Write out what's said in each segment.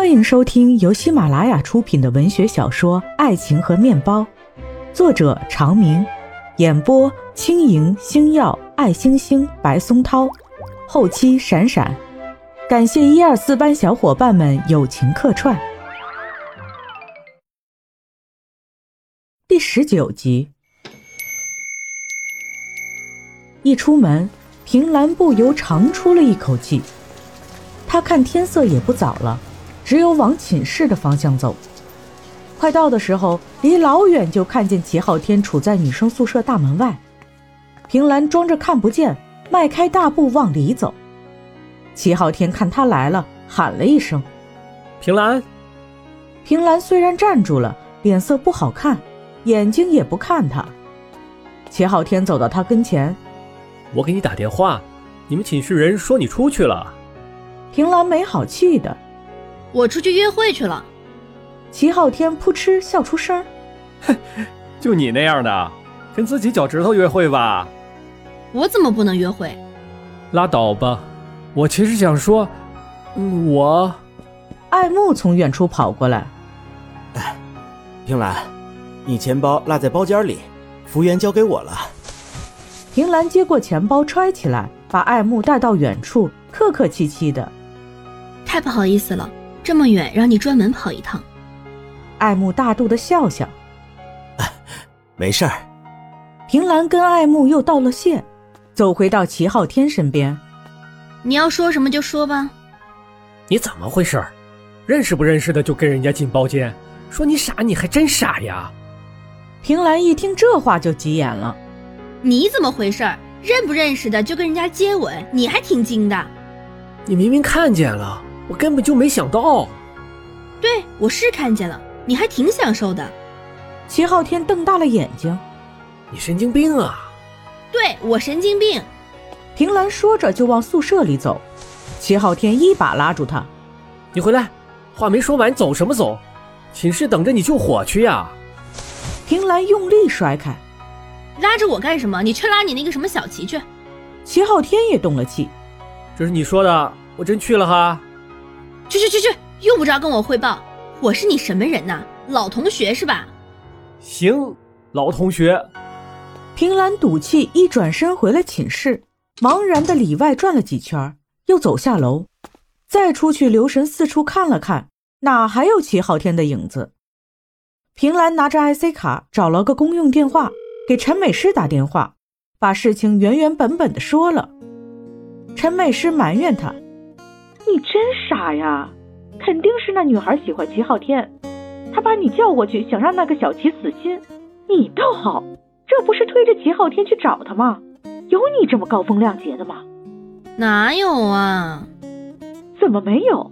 欢迎收听由喜马拉雅出品的文学小说《爱情和面包》，作者长明，演播轻盈、星耀、爱星星、白松涛，后期闪闪。感谢一二四班小伙伴们友情客串。第十九集，一出门，平兰不由长出了一口气。他看天色也不早了。只有往寝室的方向走。快到的时候，离老远就看见齐昊天处在女生宿舍大门外。平兰装着看不见，迈开大步往里走。齐昊天看他来了，喊了一声：“平兰。”平兰虽然站住了，脸色不好看，眼睛也不看他。齐昊天走到他跟前：“我给你打电话，你们寝室人说你出去了。”平兰没好气的。我出去约会去了，齐昊天扑哧笑出声哼，就你那样的，跟自己脚趾头约会吧？我怎么不能约会？拉倒吧，我其实想说，我……爱慕从远处跑过来，哎，平兰，你钱包落在包间里，服务员交给我了。平兰接过钱包揣起来，把爱慕带到远处，客客气气的，太不好意思了。这么远，让你专门跑一趟。爱慕大度的笑笑，没事儿。平兰跟爱慕又道了谢，走回到齐昊天身边。你要说什么就说吧。你怎么回事？认识不认识的就跟人家进包间？说你傻，你还真傻呀！平兰一听这话就急眼了。你怎么回事？认不认识的就跟人家接吻？你还挺精的。你明明看见了。我根本就没想到，对我是看见了，你还挺享受的。齐昊天瞪大了眼睛，你神经病啊！对我神经病。平兰说着就往宿舍里走，齐昊天一把拉住他：“你回来，话没说完，走什么走？寝室等着你救火去呀！”平兰用力甩开，拉着我干什么？你去拉你那个什么小齐去。齐昊天也动了气，这是你说的，我真去了哈。去去去去，用不着跟我汇报。我是你什么人呐？老同学是吧？行，老同学。平兰赌气一转身回了寝室，茫然的里外转了几圈，又走下楼，再出去留神四处看了看，哪还有齐昊天的影子？平兰拿着 IC 卡找了个公用电话，给陈美诗打电话，把事情原原本本的说了。陈美诗埋怨他。你真傻呀！肯定是那女孩喜欢齐昊天，她把你叫过去，想让那个小齐死心。你倒好，这不是推着齐昊天去找他吗？有你这么高风亮节的吗？哪有啊？怎么没有？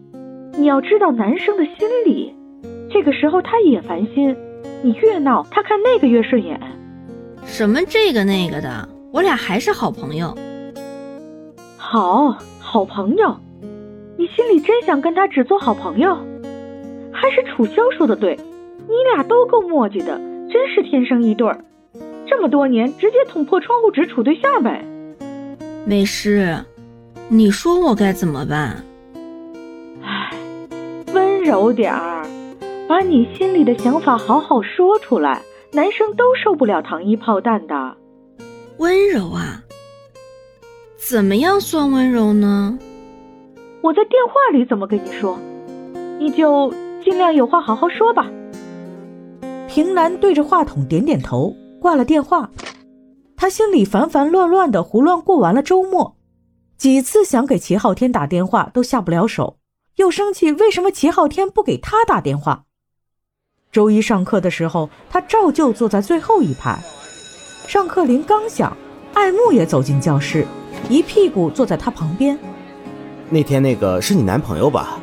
你要知道男生的心理，这个时候他也烦心，你越闹，他看那个越顺眼。什么这个那个的，我俩还是好朋友。好，好朋友。你心里真想跟他只做好朋友？还是楚萧说的对，你俩都够墨迹的，真是天生一对儿。这么多年，直接捅破窗户纸处对象呗。美诗，你说我该怎么办？唉，温柔点儿，把你心里的想法好好说出来。男生都受不了糖衣炮弹的。温柔啊？怎么样算温柔呢？我在电话里怎么跟你说？你就尽量有话好好说吧。平南对着话筒点点头，挂了电话。他心里烦烦乱乱的，胡乱过完了周末。几次想给齐昊天打电话都下不了手，又生气为什么齐昊天不给他打电话。周一上课的时候，他照旧坐在最后一排。上课铃刚响，爱慕也走进教室，一屁股坐在他旁边。那天那个是你男朋友吧？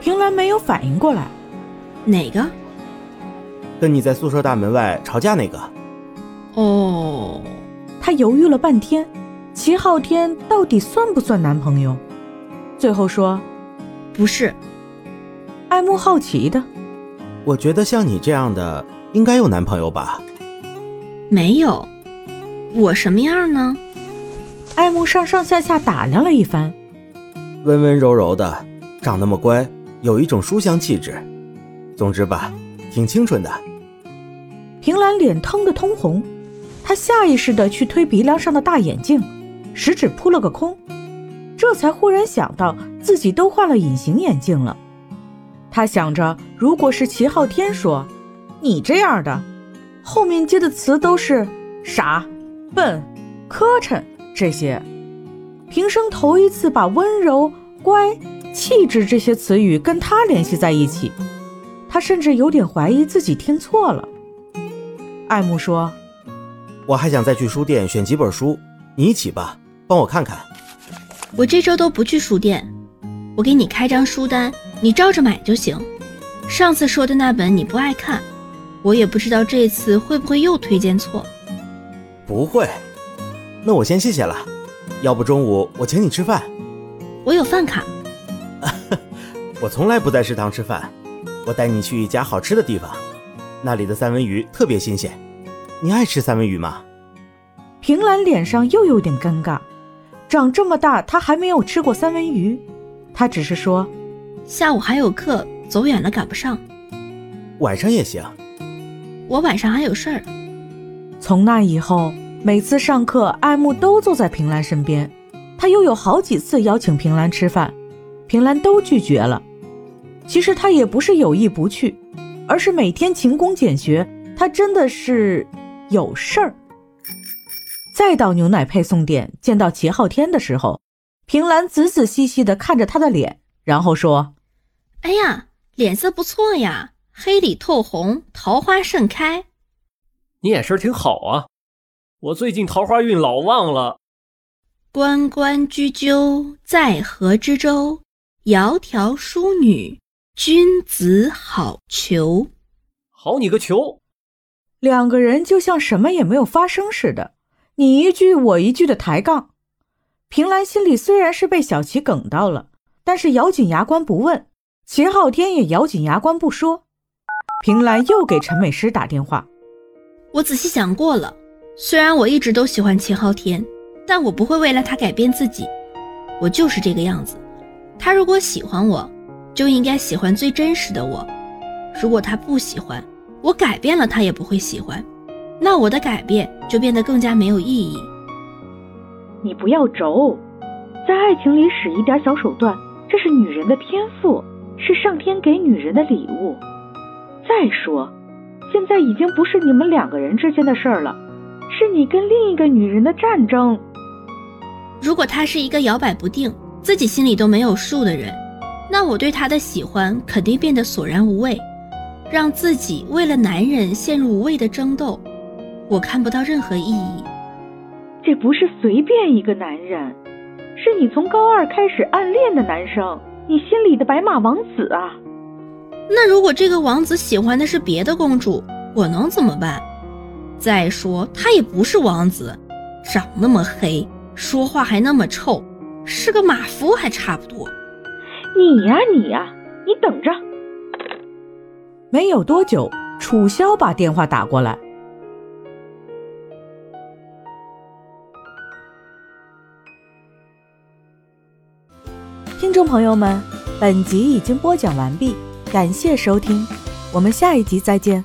平兰没有反应过来，哪个？跟你在宿舍大门外吵架那个。哦，她犹豫了半天，齐昊天到底算不算男朋友？最后说，不是。爱慕好奇的，我觉得像你这样的应该有男朋友吧？没有，我什么样呢？爱慕上上下下打量了一番。温温柔柔的，长那么乖，有一种书香气质。总之吧，挺清纯的。平兰脸腾的通红，她下意识的去推鼻梁上的大眼镜，食指扑了个空，这才忽然想到自己都换了隐形眼镜了。他想着，如果是齐昊天说你这样的，后面接的词都是傻、笨、磕碜这些。平生头一次把温柔、乖、气质这些词语跟他联系在一起。他甚至有点怀疑自己听错了。爱慕说：“我还想再去书店选几本书，你一起吧，帮我看看。”我这周都不去书店，我给你开张书单，你照着买就行。上次说的那本你不爱看，我也不知道这次会不会又推荐错。不会，那我先谢谢了。要不中午我请你吃饭？我有饭卡。我从来不在食堂吃饭。我带你去一家好吃的地方，那里的三文鱼特别新鲜。你爱吃三文鱼吗？平兰脸上又有点尴尬，长这么大她还没有吃过三文鱼。她只是说：“下午还有课，走远了赶不上。晚上也行。我晚上还有事儿。”从那以后，每次上课，爱慕都坐在平兰身边。他又有好几次邀请平兰吃饭，平兰都拒绝了。其实他也不是有意不去，而是每天勤工俭学，他真的是有事儿。再到牛奶配送店见到齐昊天的时候，平兰仔仔细细地看着他的脸，然后说：“哎呀，脸色不错呀，黑里透红，桃花盛开。你眼神挺好啊，我最近桃花运老旺了。关关雎鸠，在河之洲，窈窕淑女。”君子好逑，好你个球！两个人就像什么也没有发生似的，你一句我一句的抬杠。平兰心里虽然是被小琪梗到了，但是咬紧牙关不问。秦昊天也咬紧牙关不说。平兰又给陈美诗打电话，我仔细想过了，虽然我一直都喜欢秦昊天，但我不会为了他改变自己，我就是这个样子。他如果喜欢我。就应该喜欢最真实的我。如果他不喜欢我，改变了他也不会喜欢，那我的改变就变得更加没有意义。你不要轴，在爱情里使一点小手段，这是女人的天赋，是上天给女人的礼物。再说，现在已经不是你们两个人之间的事儿了，是你跟另一个女人的战争。如果他是一个摇摆不定、自己心里都没有数的人。那我对他的喜欢肯定变得索然无味，让自己为了男人陷入无谓的争斗，我看不到任何意义。这不是随便一个男人，是你从高二开始暗恋的男生，你心里的白马王子啊！那如果这个王子喜欢的是别的公主，我能怎么办？再说他也不是王子，长那么黑，说话还那么臭，是个马夫还差不多。你呀，你呀，你等着！没有多久，楚萧把电话打过来。听众朋友们，本集已经播讲完毕，感谢收听，我们下一集再见。